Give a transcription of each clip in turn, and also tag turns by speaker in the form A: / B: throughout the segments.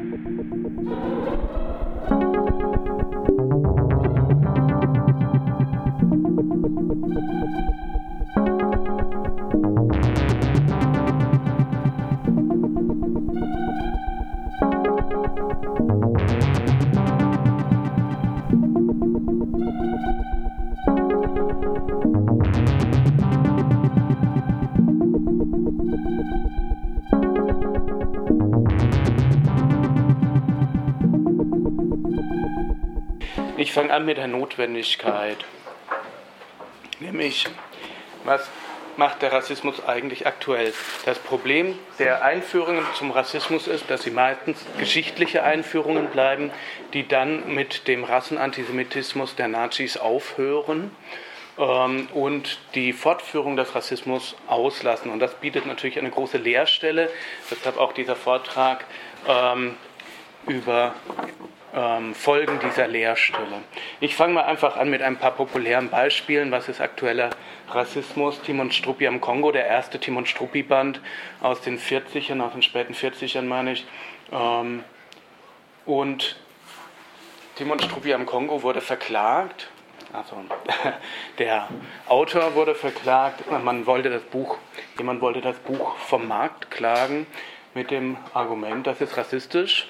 A: Thank you. Fange an mit der Notwendigkeit. Nämlich, was macht der Rassismus eigentlich aktuell? Das Problem der Einführungen zum Rassismus ist, dass sie meistens geschichtliche Einführungen bleiben, die dann mit dem Rassenantisemitismus der Nazis aufhören ähm, und die Fortführung des Rassismus auslassen. Und das bietet natürlich eine große Leerstelle. Deshalb auch dieser Vortrag ähm, über ähm, Folgen dieser Leerstelle. Ich fange mal einfach an mit ein paar populären Beispielen. Was ist aktueller Rassismus? Timon Struppi am Kongo, der erste Timon Struppi-Band aus den 40ern, aus den späten 40ern meine ich. Ähm, und Timon Struppi am Kongo wurde verklagt. Also der Autor wurde verklagt. Man wollte das Buch, jemand wollte das Buch vom Markt klagen mit dem Argument, das ist rassistisch.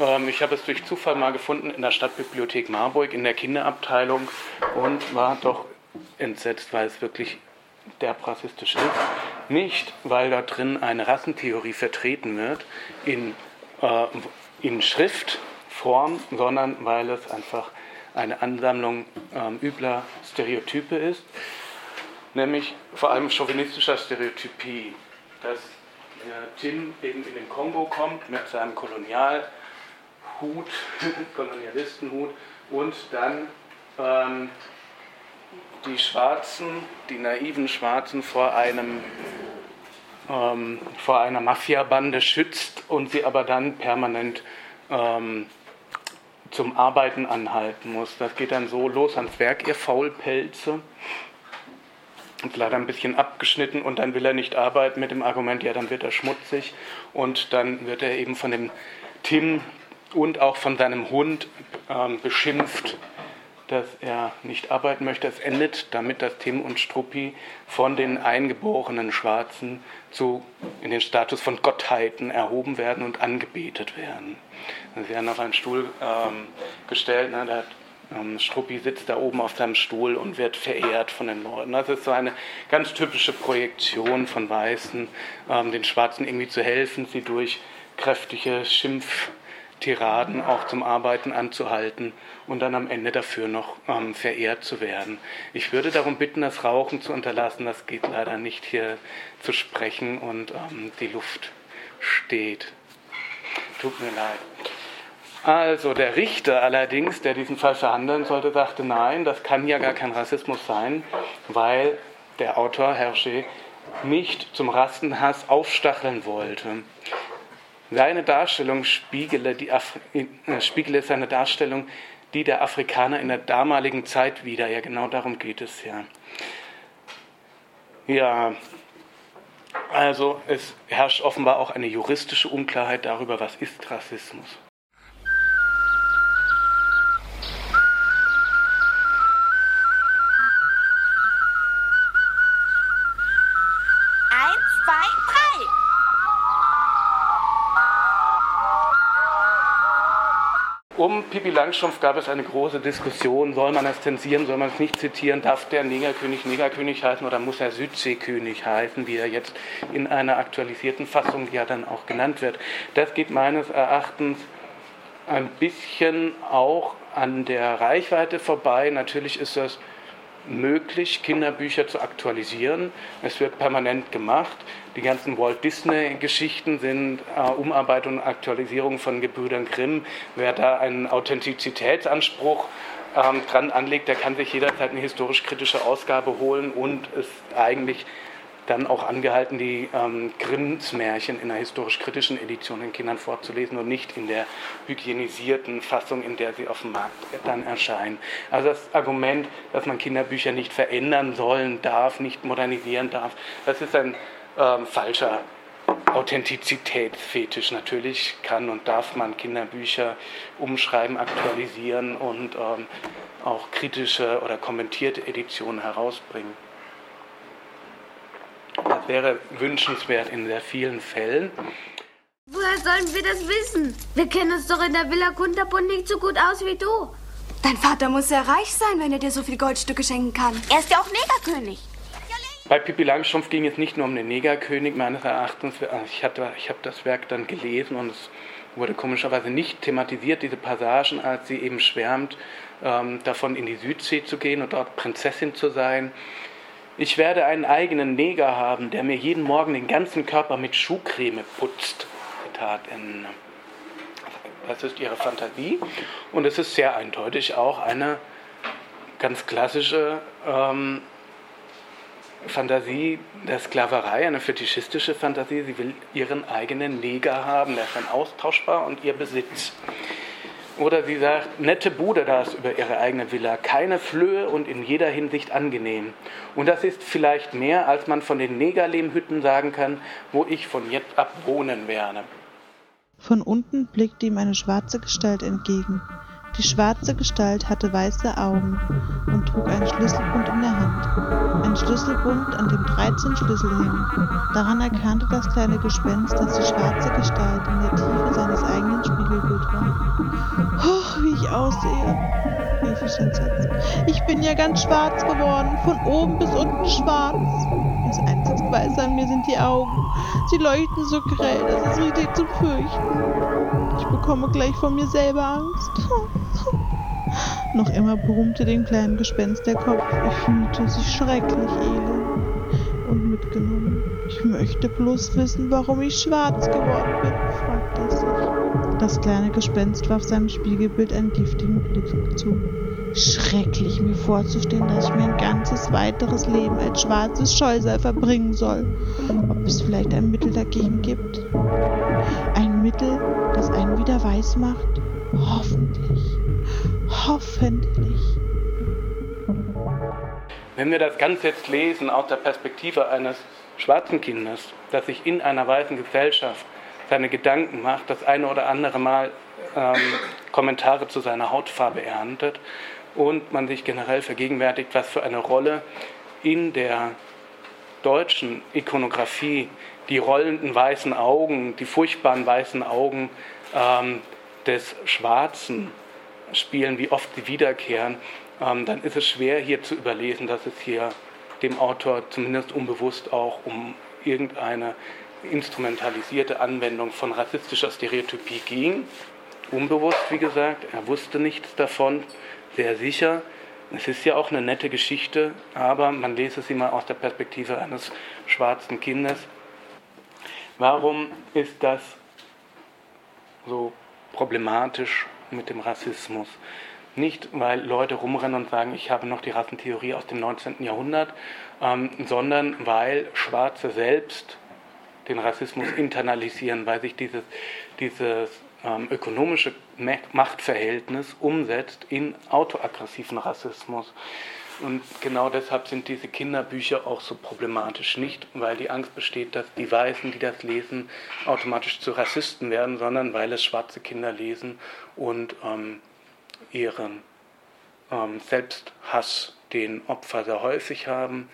A: Ähm, ich habe es durch Zufall mal gefunden in der Stadtbibliothek Marburg in der Kinderabteilung und war doch entsetzt, weil es wirklich der rassistisch ist. Nicht, weil da drin eine Rassentheorie vertreten wird in, äh, in Schriftform, sondern weil es einfach eine Ansammlung äh, übler Stereotype ist, nämlich vor allem chauvinistischer Stereotypie, dass äh, Tim eben in den Kongo kommt mit seinem Kolonial- Hut, Kolonialistenhut und dann ähm, die Schwarzen, die naiven Schwarzen vor einem ähm, vor einer Mafiabande schützt und sie aber dann permanent ähm, zum Arbeiten anhalten muss. Das geht dann so los ans Werk, ihr Faulpelze. Ist leider ein bisschen abgeschnitten und dann will er nicht arbeiten mit dem Argument, ja, dann wird er schmutzig und dann wird er eben von dem Tim, und auch von seinem Hund ähm, beschimpft, dass er nicht arbeiten möchte. Es endet damit, dass Tim und Struppi von den eingeborenen Schwarzen zu, in den Status von Gottheiten erhoben werden und angebetet werden. Sie werden auf einen Stuhl ähm, gestellt. Ne, der, ähm, Struppi sitzt da oben auf seinem Stuhl und wird verehrt von den Leuten. Das ist so eine ganz typische Projektion von Weißen, ähm, den Schwarzen irgendwie zu helfen, sie durch kräftige Schimpf Tiraden auch zum Arbeiten anzuhalten und dann am Ende dafür noch ähm, verehrt zu werden. Ich würde darum bitten, das Rauchen zu unterlassen. Das geht leider nicht hier zu sprechen und ähm, die Luft steht. Tut mir leid. Also der Richter allerdings, der diesen Fall verhandeln sollte, sagte, nein, das kann ja gar kein Rassismus sein, weil der Autor Hergé nicht zum Rastenhass aufstacheln wollte. Seine Darstellung spiegele, äh, spiegele seine Darstellung die der Afrikaner in der damaligen Zeit wieder. Ja, genau darum geht es ja. Ja, also es herrscht offenbar auch eine juristische Unklarheit darüber, was ist Rassismus. Pippi Langstrumpf gab es eine große Diskussion, soll man es zensieren, soll man es nicht zitieren, darf der Negerkönig Negerkönig heißen oder muss er Südseekönig heißen, wie er jetzt in einer aktualisierten Fassung ja dann auch genannt wird. Das geht meines Erachtens ein bisschen auch an der Reichweite vorbei. Natürlich ist das möglich, Kinderbücher zu aktualisieren. Es wird permanent gemacht. Die ganzen Walt Disney-Geschichten sind äh, Umarbeitung und Aktualisierung von Gebrüdern Grimm. Wer da einen Authentizitätsanspruch ähm, dran anlegt, der kann sich jederzeit eine historisch-kritische Ausgabe holen und ist eigentlich dann auch angehalten, die ähm, Grimms Märchen in einer historisch-kritischen Edition den Kindern vorzulesen und nicht in der hygienisierten Fassung, in der sie auf dem Markt dann erscheinen. Also das Argument, dass man Kinderbücher nicht verändern sollen darf, nicht modernisieren darf, das ist ein ähm, falscher Authentizitätsfetisch. Natürlich kann und darf man Kinderbücher umschreiben, aktualisieren und ähm, auch kritische oder kommentierte Editionen herausbringen. Das wäre wünschenswert in sehr vielen Fällen.
B: Woher sollen wir das wissen? Wir kennen uns doch in der Villa Kunterbund nicht so gut aus wie du.
C: Dein Vater muss sehr reich sein, wenn er dir so viele Goldstücke schenken kann.
B: Er ist ja auch Negerkönig.
A: Bei Pippi Langstrumpf ging es nicht nur um den Negerkönig, meines Erachtens. Ich, hatte, ich habe das Werk dann gelesen und es wurde komischerweise nicht thematisiert, diese Passagen, als sie eben schwärmt, ähm, davon in die Südsee zu gehen und dort Prinzessin zu sein. Ich werde einen eigenen Neger haben, der mir jeden Morgen den ganzen Körper mit Schuhcreme putzt. Zitat Ende. Das ist ihre Fantasie und es ist sehr eindeutig auch eine ganz klassische ähm, Fantasie der Sklaverei, eine fetischistische Fantasie. Sie will ihren eigenen Neger haben, der ist dann austauschbar und ihr Besitz. Oder sie sagt, nette Bude das über ihre eigene Villa, keine Flöhe und in jeder Hinsicht angenehm. Und das ist vielleicht mehr, als man von den Negerlehmhütten sagen kann, wo ich von jetzt ab wohnen werde.
D: Von unten blickte ihm eine schwarze Gestalt entgegen. Die schwarze Gestalt hatte weiße Augen und trug einen Schlüsselbund in der Hand. Ein Schlüsselbund, an dem 13 Schlüssel hingen. Daran erkannte das kleine Gespenst, dass die schwarze Gestalt in der Tiefe seines eigenen Spiegelbild war. Hoch, wie ich aussehe, rief ich bin ja ganz schwarz geworden, von oben bis unten schwarz. Das einzig Weiße an mir sind die Augen. Sie leuchten so grell, das ist richtig zu fürchten. Ich bekomme gleich vor mir selber Angst. Noch immer brummte dem kleinen Gespenst der Kopf. Ich fühlte sich schrecklich elend und mitgenommen. Ich möchte bloß wissen, warum ich schwarz geworden bin, fragte es sich. Das kleine Gespenst warf seinem Spiegelbild einen giftigen Blick zu. Schrecklich, mir vorzustellen, dass ich mein ganzes weiteres Leben als schwarzes Scheusal verbringen soll. Ob es vielleicht ein Mittel dagegen gibt? Ein Mittel, das einen wieder weiß macht? Hoffentlich. Hoffentlich.
A: Wenn wir das Ganze jetzt lesen aus der Perspektive eines schwarzen Kindes, das sich in einer weißen Gesellschaft seine Gedanken macht, das eine oder andere Mal ähm, Kommentare zu seiner Hautfarbe erntet und man sich generell vergegenwärtigt, was für eine Rolle in der deutschen Ikonografie die rollenden weißen Augen, die furchtbaren weißen Augen ähm, des Schwarzen spielen, wie oft sie wiederkehren, ähm, dann ist es schwer hier zu überlesen, dass es hier dem Autor zumindest unbewusst auch um irgendeine instrumentalisierte Anwendung von rassistischer Stereotypie ging. Unbewusst, wie gesagt, er wusste nichts davon, sehr sicher. Es ist ja auch eine nette Geschichte, aber man lese sie mal aus der Perspektive eines schwarzen Kindes. Warum ist das so problematisch mit dem Rassismus? Nicht, weil Leute rumrennen und sagen, ich habe noch die Rassentheorie aus dem 19. Jahrhundert, ähm, sondern weil Schwarze selbst den Rassismus internalisieren, weil sich dieses, dieses ähm, ökonomische Machtverhältnis umsetzt in autoaggressiven Rassismus. Und genau deshalb sind diese Kinderbücher auch so problematisch. Nicht, weil die Angst besteht, dass die Weißen, die das lesen, automatisch zu Rassisten werden, sondern weil es schwarze Kinder lesen und ähm, ihren ähm, Selbsthass, den Opfer sehr häufig haben,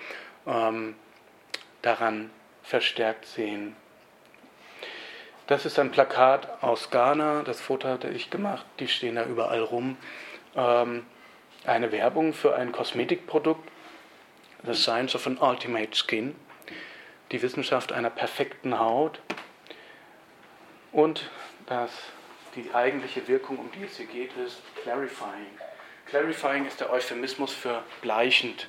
A: ähm, daran verstärkt sehen. Das ist ein Plakat aus Ghana, das Foto hatte ich gemacht, die stehen da überall rum. Ähm, eine Werbung für ein Kosmetikprodukt, The Science of an Ultimate Skin, die Wissenschaft einer perfekten Haut und das, die eigentliche Wirkung, um die es hier geht, ist Clarifying. Clarifying ist der Euphemismus für bleichend,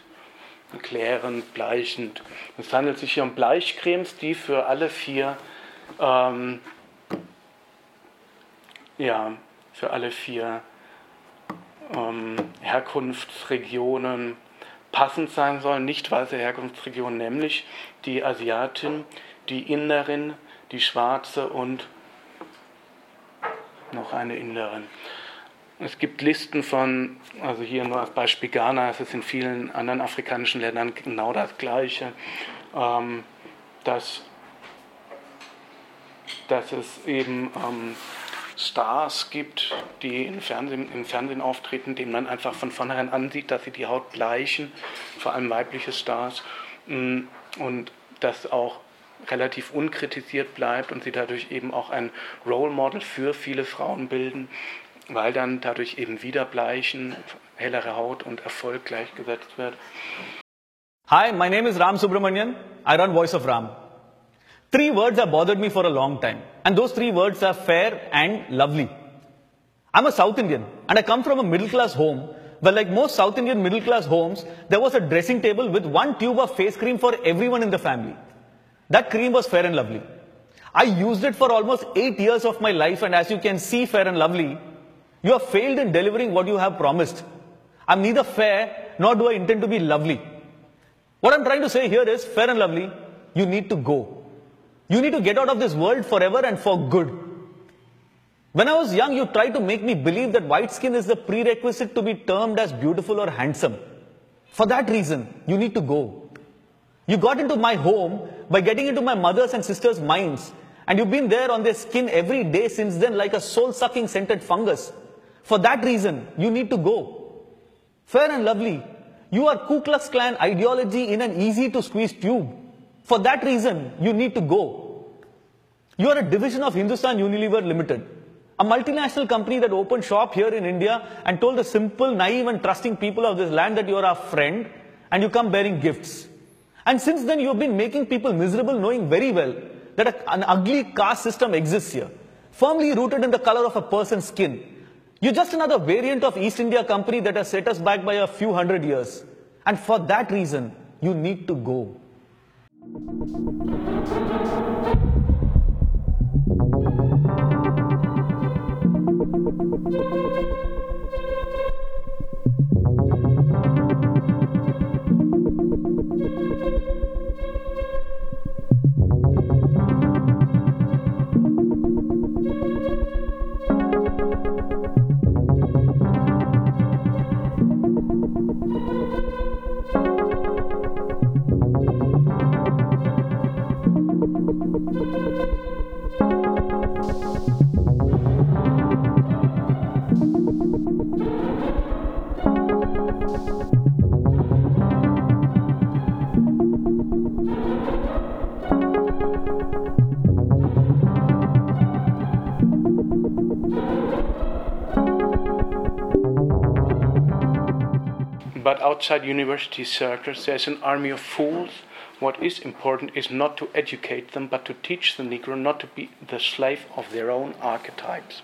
A: klärend, bleichend. Es handelt sich hier um Bleichcremes, die für alle vier ähm, ja, für alle vier ähm, Herkunftsregionen passend sein sollen, nicht weiße Herkunftsregionen, nämlich die Asiatin, die Inderin, die Schwarze und noch eine Inderin. Es gibt Listen von, also hier nur als Beispiel Ghana, es ist in vielen anderen afrikanischen Ländern genau das Gleiche, ähm, dass dass es eben ähm, Stars gibt, die im Fernsehen, im Fernsehen auftreten, denen man einfach von vornherein ansieht, dass sie die Haut bleichen, vor allem weibliche Stars, mm, und das auch relativ unkritisiert bleibt und sie dadurch eben auch ein Role Model für viele Frauen bilden, weil dann dadurch eben wieder Bleichen, hellere Haut und Erfolg gleichgesetzt wird.
E: Hi, my name is Ram Subramanian. I run Voice of Ram. Three words have bothered me for a long time, and those three words are fair and lovely. I'm a South Indian, and I come from a middle class home where, like most South Indian middle class homes, there was a dressing table with one tube of face cream for everyone in the family. That cream was fair and lovely. I used it for almost eight years of my life, and as you can see, fair and lovely, you have failed in delivering what you have promised. I'm neither fair nor do I intend to be lovely. What I'm trying to say here is fair and lovely, you need to go. You need to get out of this world forever and for good. When I was young, you tried to make me believe that white skin is the prerequisite to be termed as beautiful or handsome. For that reason, you need to go. You got into my home by getting into my mother's and sister's minds, and you've been there on their skin every day since then like a soul sucking scented fungus. For that reason, you need to go. Fair and lovely, you are Ku Klux Klan ideology in an easy to squeeze tube. For that reason, you need to go. You are a division of Hindustan Unilever Limited, a multinational company that opened shop here in India and told the simple, naive and trusting people of this land that you are our friend and you come bearing gifts. And since then, you have been making people miserable knowing very well that a, an ugly caste system exists here, firmly rooted in the color of a person's skin. You're just another variant of East India Company that has set us back by a few hundred years. And for that reason, you need to go. Thank you.
A: But outside university circles, there's an army of fools. What is important is not to educate them, but to teach the Negro not to be the slave of their own archetypes.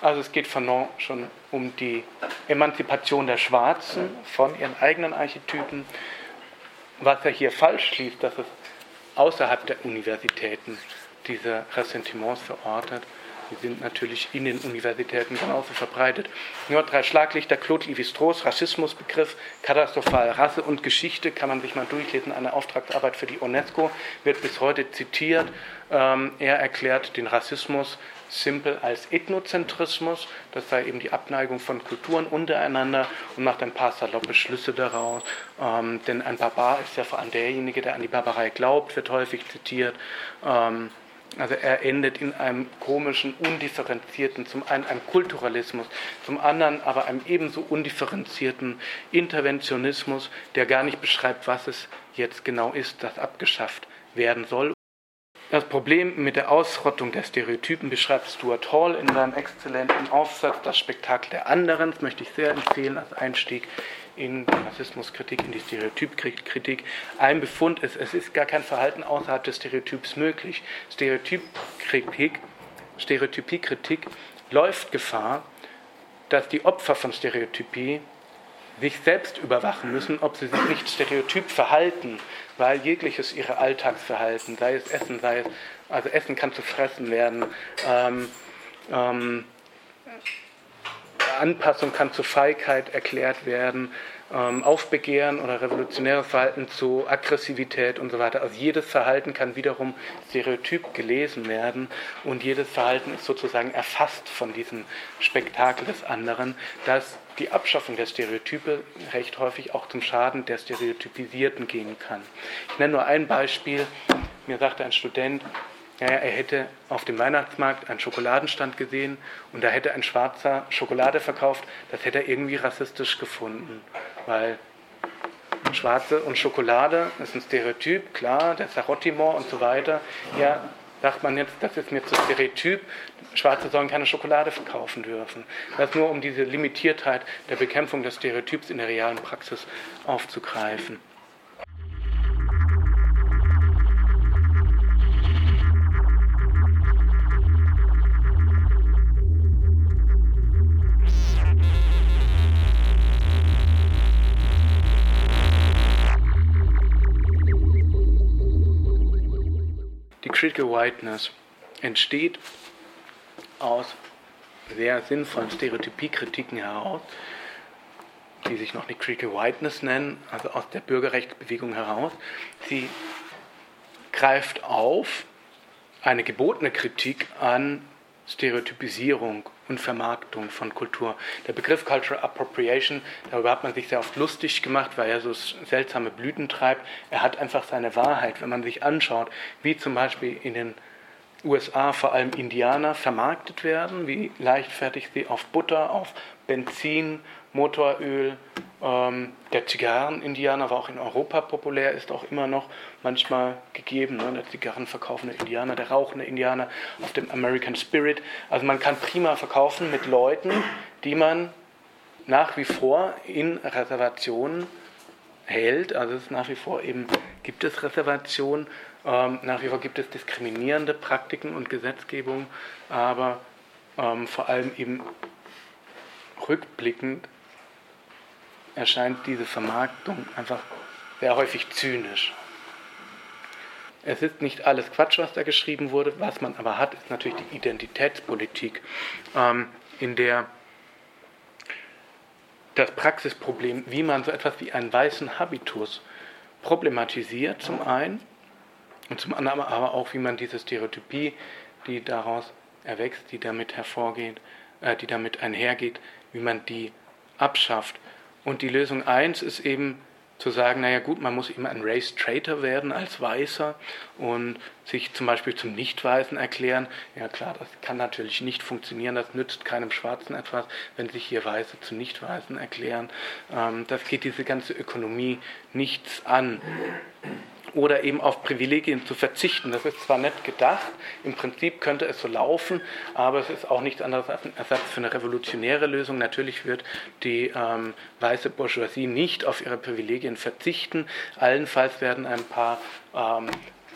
A: Also es geht Fanon schon um die Emanzipation der Schwarzen von ihren eigenen Archetypen. Was er hier falsch schließt, dass es außerhalb der Universitäten diese Ressentiments verortet. Die sind natürlich in den Universitäten genauso verbreitet. Nur drei Schlaglichter, Claude Lévi-Strauss, Rassismusbegriff, katastrophal, Rasse und Geschichte, kann man sich mal durchlesen. Eine Auftragsarbeit für die UNESCO wird bis heute zitiert. Ähm, er erklärt den Rassismus simpel als Ethnozentrismus, das sei eben die Abneigung von Kulturen untereinander und macht ein paar saloppe Schlüsse daraus. Ähm, denn ein Barbar ist ja vor allem derjenige, der an die Barbarei glaubt, wird häufig zitiert. Ähm, also er endet in einem komischen, undifferenzierten, zum einen einem Kulturalismus, zum anderen aber einem ebenso undifferenzierten Interventionismus, der gar nicht beschreibt, was es jetzt genau ist, das abgeschafft werden soll. Das Problem mit der Ausrottung der Stereotypen beschreibt Stuart Hall in seinem exzellenten Aufsatz Das Spektakel der anderen. Das möchte ich sehr empfehlen als Einstieg in die Rassismuskritik, in die Stereotypkritik. Ein Befund ist, es ist gar kein Verhalten außerhalb des Stereotyps möglich. Stereotypkritik, Stereotypiekritik läuft Gefahr, dass die Opfer von Stereotypie sich selbst überwachen müssen, ob sie sich nicht stereotyp verhalten, weil jegliches ihre Alltagsverhalten, sei es Essen, sei es, also Essen kann zu fressen werden, ähm, ähm, Anpassung kann zu Feigheit erklärt werden, ähm, Aufbegehren oder revolutionäres Verhalten zu Aggressivität und so weiter. Also jedes Verhalten kann wiederum stereotyp gelesen werden und jedes Verhalten ist sozusagen erfasst von diesem Spektakel des anderen, dass die Abschaffung der Stereotype recht häufig auch zum Schaden der Stereotypisierten gehen kann. Ich nenne nur ein Beispiel. Mir sagte ein Student, naja, er hätte auf dem Weihnachtsmarkt einen Schokoladenstand gesehen und da hätte ein Schwarzer Schokolade verkauft. Das hätte er irgendwie rassistisch gefunden, weil Schwarze und Schokolade ist ein Stereotyp, klar, der Sarottimor und so weiter. Ja, sagt man jetzt, das ist mir zu Stereotyp, Schwarze sollen keine Schokolade verkaufen dürfen. Das nur um diese Limitiertheit der Bekämpfung des Stereotyps in der realen Praxis aufzugreifen. Critical Whiteness entsteht aus sehr sinnvollen Stereotypiekritiken heraus, die sich noch nicht Critical Whiteness nennen, also aus der Bürgerrechtsbewegung heraus. Sie greift auf eine gebotene Kritik an Stereotypisierung und Vermarktung von Kultur. Der Begriff Cultural Appropriation, darüber hat man sich sehr oft lustig gemacht, weil er so seltsame Blüten treibt. Er hat einfach seine Wahrheit, wenn man sich anschaut, wie zum Beispiel in den USA vor allem Indianer vermarktet werden, wie leichtfertig sie auf Butter, auf Benzin, Motoröl, ähm, der Zigarren-Indianer war auch in Europa populär, ist auch immer noch manchmal gegeben. Ne? Der Zigarrenverkaufende Indianer, der rauchende Indianer auf dem American Spirit. Also man kann prima verkaufen mit Leuten, die man nach wie vor in Reservationen hält. Also es nach wie vor eben, gibt es Reservationen, nach wie vor gibt es diskriminierende Praktiken und Gesetzgebung, aber ähm, vor allem eben rückblickend erscheint diese Vermarktung einfach sehr häufig zynisch. Es ist nicht alles Quatsch, was da geschrieben wurde. Was man aber hat, ist natürlich die Identitätspolitik, ähm, in der das Praxisproblem, wie man so etwas wie einen weißen Habitus problematisiert, zum einen, und zum anderen aber auch, wie man diese Stereotypie, die daraus erwächst, die damit hervorgeht, äh, die damit einhergeht, wie man die abschafft. Und die Lösung 1 ist eben zu sagen, naja gut, man muss immer ein Race Traitor werden als Weißer und sich zum Beispiel zum Nicht-Weißen erklären. Ja klar, das kann natürlich nicht funktionieren, das nützt keinem Schwarzen etwas, wenn sich hier Weiße zu Nicht-Weißen erklären. Ähm, das geht diese ganze Ökonomie nichts an oder eben auf Privilegien zu verzichten. Das ist zwar nett gedacht, im Prinzip könnte es so laufen, aber es ist auch nichts anderes als ein Ersatz für eine revolutionäre Lösung. Natürlich wird die ähm, weiße Bourgeoisie nicht auf ihre Privilegien verzichten. Allenfalls werden ein paar ähm,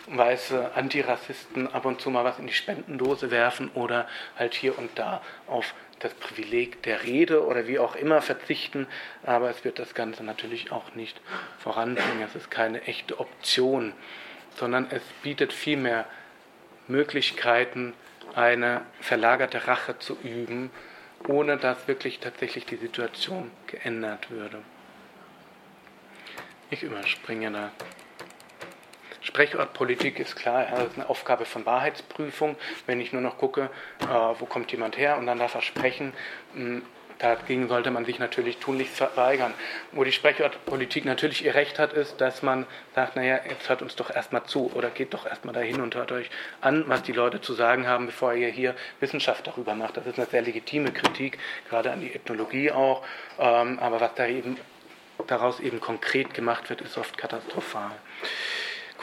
A: weiße Antirassisten ab und zu mal was in die Spendendose werfen oder halt hier und da auf das Privileg der Rede oder wie auch immer verzichten, aber es wird das Ganze natürlich auch nicht voranbringen. Es ist keine echte Option, sondern es bietet vielmehr Möglichkeiten, eine verlagerte Rache zu üben, ohne dass wirklich tatsächlich die Situation geändert würde. Ich überspringe da Sprechortpolitik ist klar, das ist eine Aufgabe von Wahrheitsprüfung. Wenn ich nur noch gucke, äh, wo kommt jemand her und dann darf er sprechen, mh, Dagegen sollte man sich natürlich tunlichst verweigern. Wo die Sprechortpolitik natürlich ihr Recht hat, ist, dass man sagt, naja, jetzt hört uns doch erstmal zu oder geht doch erstmal dahin und hört euch an, was die Leute zu sagen haben, bevor ihr hier Wissenschaft darüber macht. Das ist eine sehr legitime Kritik, gerade an die Ethnologie auch. Ähm, aber was da eben, daraus eben konkret gemacht wird, ist oft katastrophal.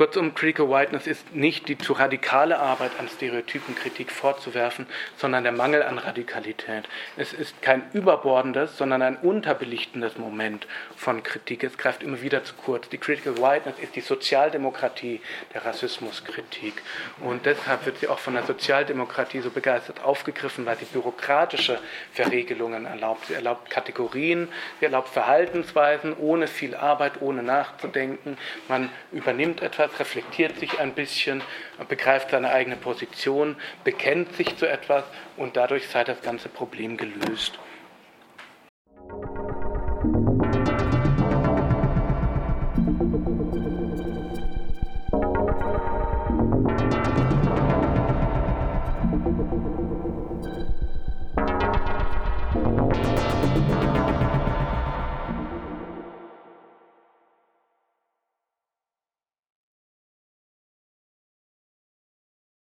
A: Kurzum, Critical Whiteness ist nicht die zu radikale Arbeit an Stereotypenkritik vorzuwerfen, sondern der Mangel an Radikalität. Es ist kein überbordendes, sondern ein unterbelichtendes Moment von Kritik. Es greift immer wieder zu kurz. Die Critical Whiteness ist die Sozialdemokratie der Rassismuskritik. Und deshalb wird sie auch von der Sozialdemokratie so begeistert aufgegriffen, weil sie bürokratische Verregelungen erlaubt. Sie erlaubt Kategorien, sie erlaubt Verhaltensweisen ohne viel Arbeit, ohne nachzudenken. Man übernimmt etwas etwas, reflektiert sich ein bisschen, begreift seine eigene Position, bekennt sich zu etwas und dadurch sei das ganze Problem gelöst.